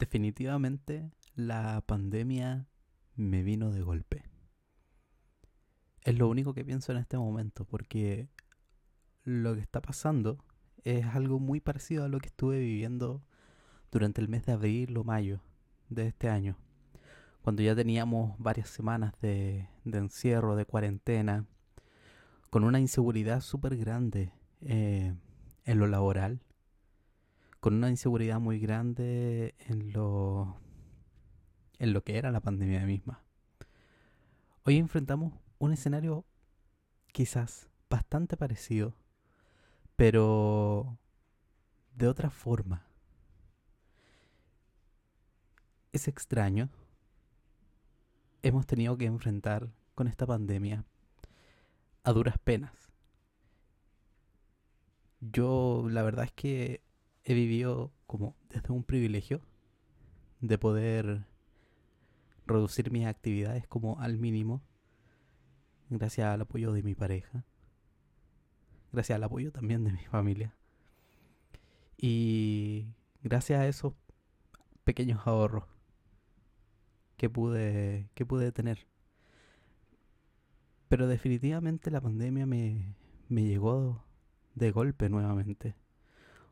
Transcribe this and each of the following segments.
Definitivamente la pandemia me vino de golpe. Es lo único que pienso en este momento porque lo que está pasando es algo muy parecido a lo que estuve viviendo durante el mes de abril o mayo de este año, cuando ya teníamos varias semanas de, encierro, de cuarentena, con una inseguridad súper grande eh, en lo laboral, con una inseguridad muy grande en lo, en lo que era la pandemia misma. Hoy enfrentamos un escenario quizás bastante parecido, pero de otra forma. Es extraño. Hemos tenido que enfrentar con esta pandemia a duras penas. Yo la verdad es que he vivido como desde un privilegio de poder reducir mis actividades como al mínimo gracias al apoyo de mi pareja, gracias al apoyo también de mi familia y gracias a esos pequeños ahorros que pude que pude tener. Pero definitivamente la pandemia me, me llegó de golpe nuevamente.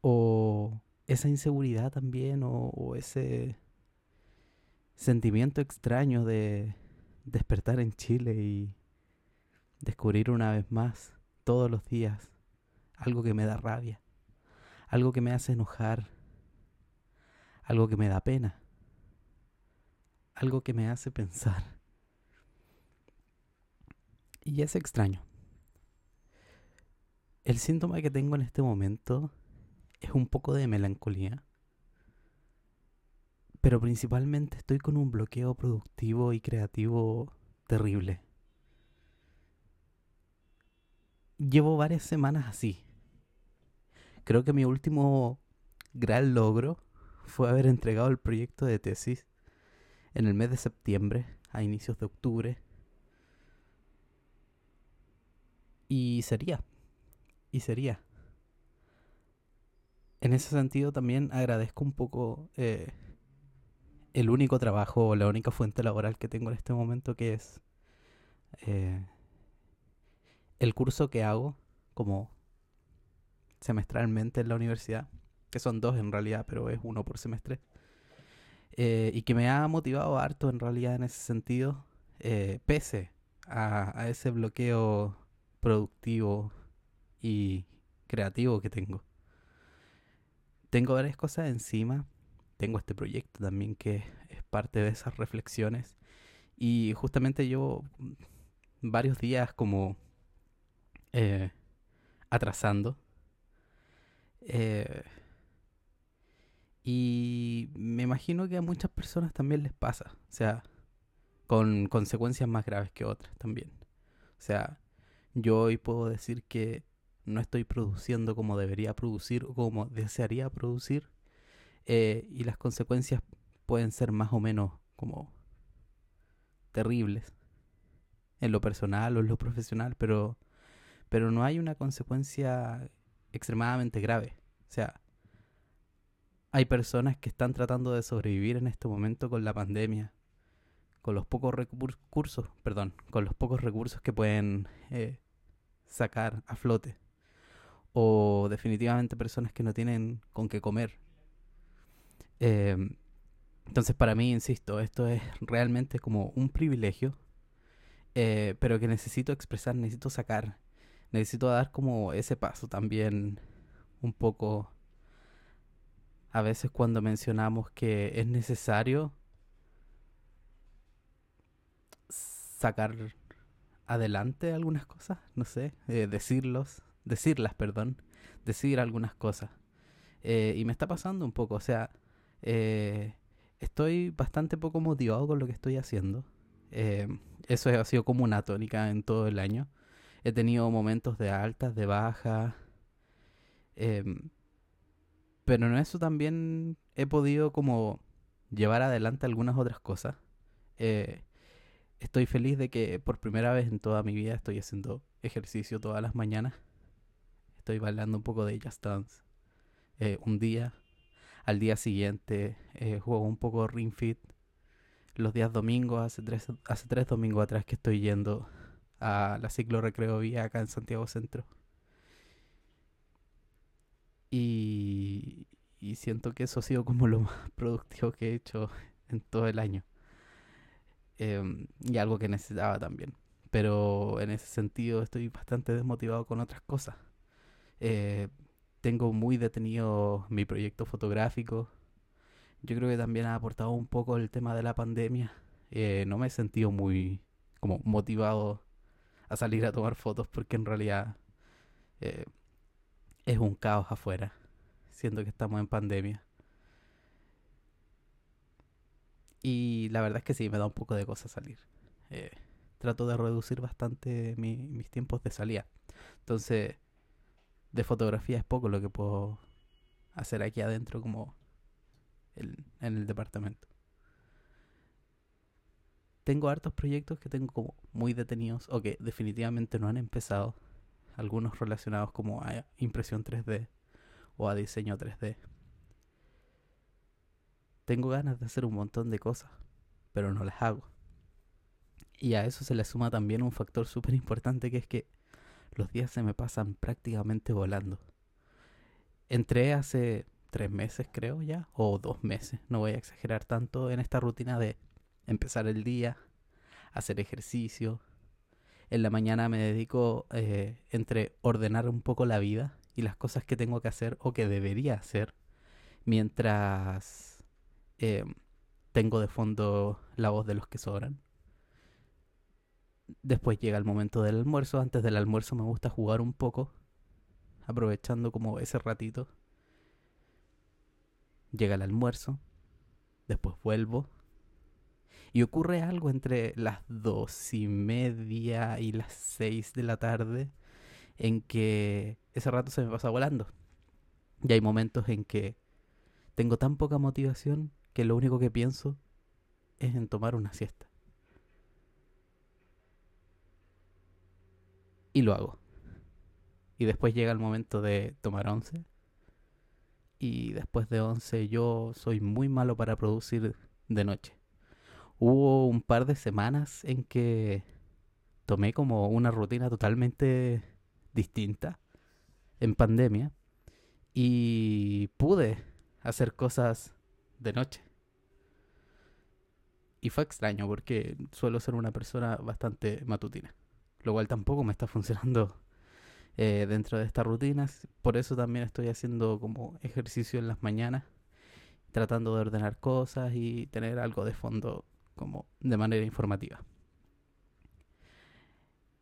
O esa inseguridad también, o ese sentimiento extraño de despertar en Chile y descubrir una vez más, todos los días, algo que me da rabia, algo que me hace enojar, algo que me da pena, algo que me hace pensar. Y es extraño. El síntoma que tengo en este momento es un poco de melancolía, pero principalmente estoy con un bloqueo productivo y creativo terrible. llevo varias semanas así. Creo que mi último gran logro fue haber entregado el proyecto de tesis en el mes de septiembre, a inicios de octubre. Y sería. Y sería. En ese sentido también agradezco un poco eh, el único trabajo o la única fuente laboral que tengo en este momento que es eh, el curso que hago como semestralmente en la universidad, que son dos en realidad, pero es uno por semestre, eh, y que me ha motivado harto en realidad en ese sentido, pese a, ese bloqueo productivo y creativo que tengo. Tengo varias cosas encima, tengo este proyecto también que es parte de esas reflexiones, y justamente llevo varios días como eh, atrasando. Eh, y me imagino que a muchas personas también les pasa, o sea, con consecuencias más graves que otras también. O sea, yo hoy puedo decir que no estoy produciendo como debería producir o como desearía producir eh, y las consecuencias pueden ser más o menos como terribles en lo personal o en lo profesional, pero pero no hay una consecuencia extremadamente grave. O sea, hay personas que están tratando de sobrevivir en este momento con la pandemia, con los pocos recursos, perdón, con los pocos recursos que pueden eh, sacar a flote. O definitivamente personas que no tienen con qué comer. Em, entonces para mí, insisto, esto es realmente como un privilegio, eh, pero que necesito expresar, necesito sacar necesito dar como ese paso también un poco a veces cuando mencionamos que es necesario sacar adelante algunas cosas, no sé, eh, decirlos, decirlas, perdón, decir algunas cosas. Eh, y me está pasando un poco, o sea, eh, estoy bastante poco motivado con lo que estoy haciendo. eso ha sido como una tónica en todo el año. He tenido momentos de altas, de bajas. Em, pero en eso también he podido como llevar adelante algunas otras cosas. Eh, estoy feliz de que por primera vez en toda mi vida estoy haciendo ejercicio todas las mañanas. Estoy bailando un poco de Just Dance. Eh, un día. al día siguiente eh, juego un poco Ring Fit. Los días domingos, hace tres, hace tres domingos atrás que estoy yendo a la ciclo recreo vía acá en Santiago Centro. Y, siento que eso ha sido como lo más productivo que he hecho en todo el año. Em, y algo que necesitaba también. Pero en ese sentido estoy bastante desmotivado con otras cosas. Eh, tengo muy detenido mi proyecto fotográfico. Yo creo que también ha aportado un poco el tema de la pandemia. Eh, no me he sentido muy como motivado a salir a tomar fotos porque en realidad eh, es un caos afuera, siendo que estamos en pandemia. Y la verdad es que sí, me da un poco de cosa salir. Eh, trato de reducir bastante mis tiempos de salida. Entonces, de fotografía es poco lo que puedo hacer aquí adentro como en el departamento. Tengo hartos proyectos que tengo como muy detenidos o que definitivamente no han empezado. Algunos relacionados como a impresión 3D o a diseño 3D. Tengo ganas de hacer un montón de cosas, pero no las hago. Y a eso se le suma también un factor súper importante que es que los días se me pasan prácticamente volando. Entré hace tres meses creo ya, o dos meses, no voy a exagerar tanto, en esta rutina de empezar el día, hacer ejercicio. En la mañana me dedico eh, entre ordenar un poco la vida y las cosas que tengo que hacer o que debería hacer mientras eh, tengo de fondo la voz de los que sobran. Después llega el momento del almuerzo. Antes del almuerzo me gusta jugar un poco, aprovechando como ese ratito. Llega el almuerzo, después vuelvo. Y ocurre algo entre las dos y media y las seis de la tarde en que ese rato se me pasa volando. Y hay momentos en que tengo tan poca motivación que lo único que pienso es en tomar una siesta. Y lo hago. Y después llega el momento de tomar once. Y después de once yo soy muy malo para producir de noche. Hubo un par de semanas en que tomé como una rutina totalmente distinta en pandemia y pude hacer cosas de noche. Y fue extraño porque suelo ser una persona bastante matutina lo cual tampoco me está funcionando eh, dentro de estas rutinas. Por eso también estoy haciendo como ejercicio en las mañanas, tratando de ordenar cosas y tener algo de fondo como de manera informativa.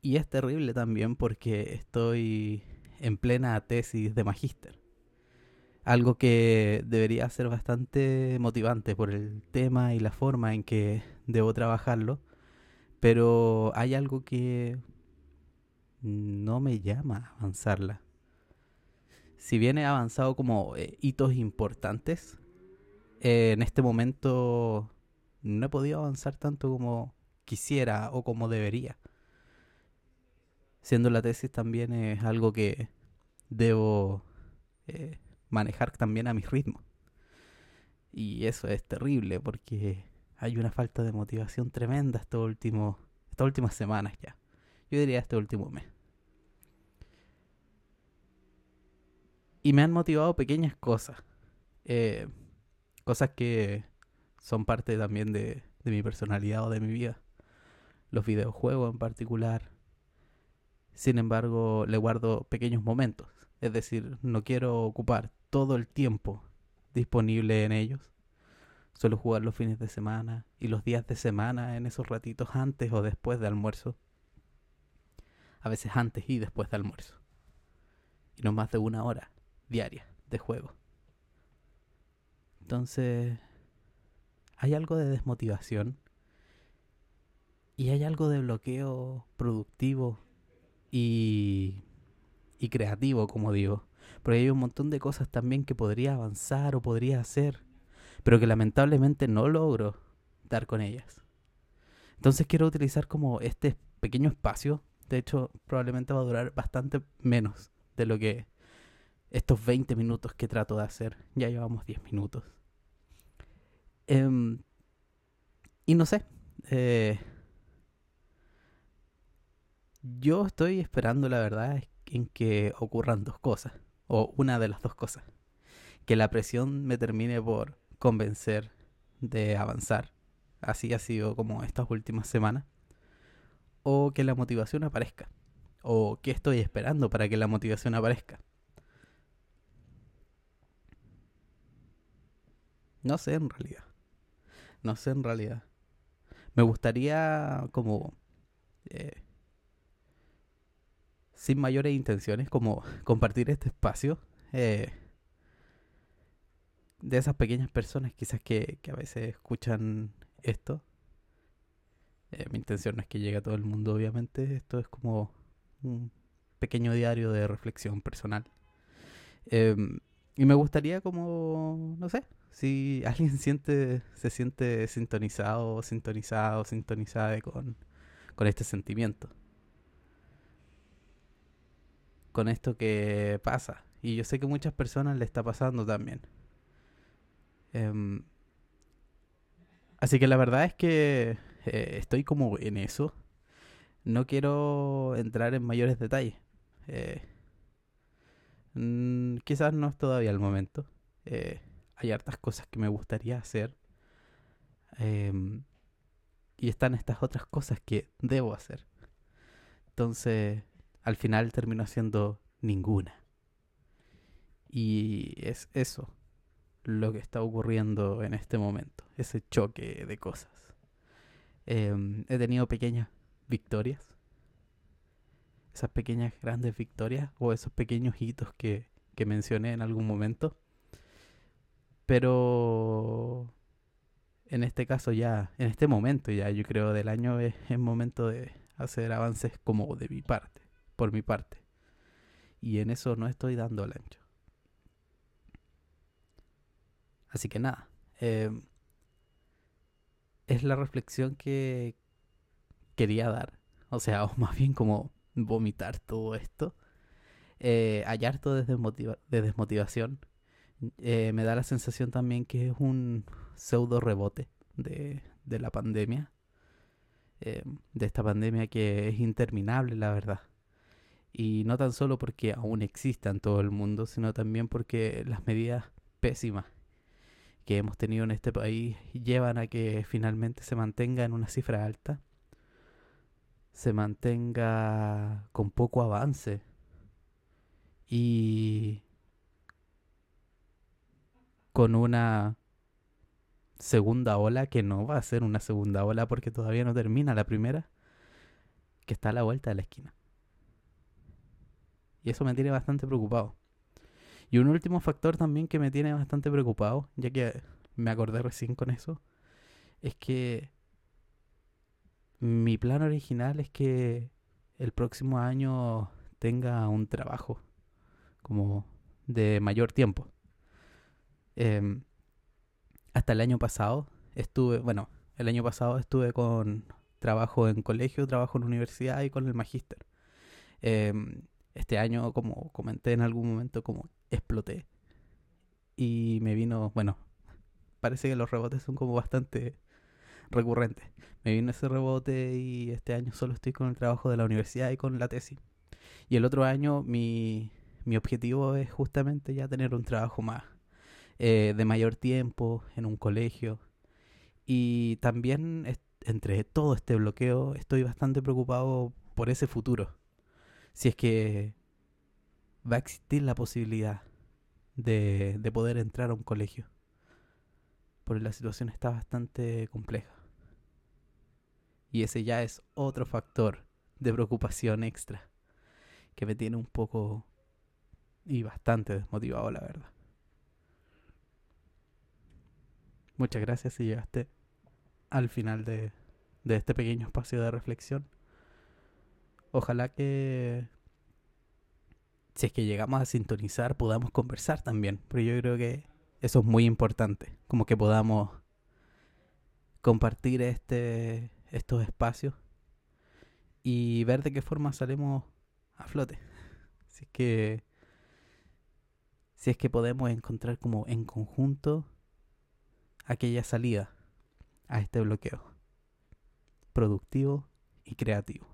Y es terrible también porque estoy en plena tesis de magíster. Algo que debería ser bastante motivante por el tema y la forma en que debo trabajarlo pero hay algo que no me llama a avanzarla. Si bien he avanzado como eh, hitos importantes, en este momento no he podido avanzar tanto como quisiera o como debería. Siendo la tesis también es algo que debo eh, manejar también a mi ritmo. Y eso es terrible porque hay una falta de motivación tremenda estos últimos, estas últimas semanas ya. Yo diría este último mes. Y me han motivado pequeñas cosas. Eh, cosas que son parte también de, de mi personalidad o de mi vida. Los videojuegos en particular. Sin embargo, le guardo pequeños momentos. Es decir, no quiero ocupar todo el tiempo disponible en ellos Suelo jugar los fines de semana y los días de semana en esos ratitos antes o después de almuerzo. A veces antes y después de almuerzo. Y no más de una hora diaria de juego. Entonces, hay algo de desmotivación y hay algo de bloqueo productivo y, y creativo, como digo. Porque hay un montón de cosas también que podría avanzar o podría hacer pero que lamentablemente no logro dar con ellas. Entonces quiero utilizar como este pequeño espacio, de hecho probablemente va a durar bastante menos de lo que estos 20 minutos que trato de hacer. Ya llevamos 10 minutos. Em, y no sé. Eh, yo estoy esperando, la verdad, en que ocurran dos cosas. O una de las dos cosas. Que la presión me termine por convencer de avanzar. Así ha sido como estas últimas semanas. O que la motivación aparezca. O que estoy esperando para que la motivación aparezca. No sé en realidad. No sé en realidad. Me gustaría como... Eh, sin mayores intenciones, como compartir este espacio. Eh, de esas pequeñas personas quizás que, que a veces escuchan esto. Eh, mi intención no es que llegue a todo el mundo, obviamente. Esto es como un pequeño diario de reflexión personal. Em, y me gustaría como, no sé, si alguien siente, se siente sintonizado, sintonizado, sintonizada con, con este sentimiento. Con esto que pasa. Y yo sé que muchas personas le está pasando también. Em, así que la verdad es que eh, estoy como en eso. No quiero entrar en mayores detalles. Eh, mm, quizás no es todavía el momento. Eh, hay hartas cosas que me gustaría hacer. Em, y están estas otras cosas que debo hacer. Entonces, al final termino haciendo ninguna. Y es eso lo que está ocurriendo en este momento, ese choque de cosas. Em, he tenido pequeñas victorias, esas pequeñas grandes victorias o esos pequeños hitos que, que mencioné en algún momento. Pero en este caso ya, en este momento ya, yo creo del año es el momento de hacer avances como de mi parte, por mi parte. Y en eso no estoy dando el ancho. Así que nada. Eh, es la reflexión que quería dar. O sea, o más bien como vomitar todo esto. Eh, hay harto de, de desmotivación. Eh, me da la sensación también que es un pseudo rebote de, de la pandemia. Eh, de esta pandemia que es interminable, la verdad. Y no tan solo porque aún exista en todo el mundo, sino también porque las medidas pésimas que hemos tenido en este país llevan a que finalmente se mantenga en una cifra alta, se mantenga con poco avance y con una segunda ola que no va a ser una segunda ola porque todavía no termina la primera, que está a la vuelta de la esquina. Y eso me tiene bastante preocupado. Y un último factor también que me tiene bastante preocupado, ya que me acordé recién con eso, es que mi plan original es que el próximo año tenga un trabajo como de mayor tiempo. Em, hasta el año pasado estuve, bueno, el año pasado estuve con trabajo en colegio, trabajo en universidad y con el magíster. Em, este año, como comenté en algún momento, como exploté. Y me vino, bueno, parece que los rebotes son como bastante recurrentes. Me vino ese rebote y este año solo estoy con el trabajo de la universidad y con la tesis. Y el otro año mi, mi objetivo es justamente ya tener un trabajo más eh, de mayor tiempo en un colegio. Y también entre todo este bloqueo estoy bastante preocupado por ese futuro. Si es que va a existir la posibilidad de, de poder entrar a un colegio. Porque la situación está bastante compleja. Y ese ya es otro factor de preocupación extra que me tiene un poco y bastante desmotivado, la verdad. Muchas gracias si llegaste al final de, de este pequeño espacio de reflexión. Ojalá que si es que llegamos a sintonizar, podamos conversar también. Pero yo creo que eso es muy importante. Como que podamos compartir este, estos espacios y ver de qué forma salimos a flote. Así que si es que podemos encontrar como en conjunto aquella salida a este bloqueo productivo y creativo.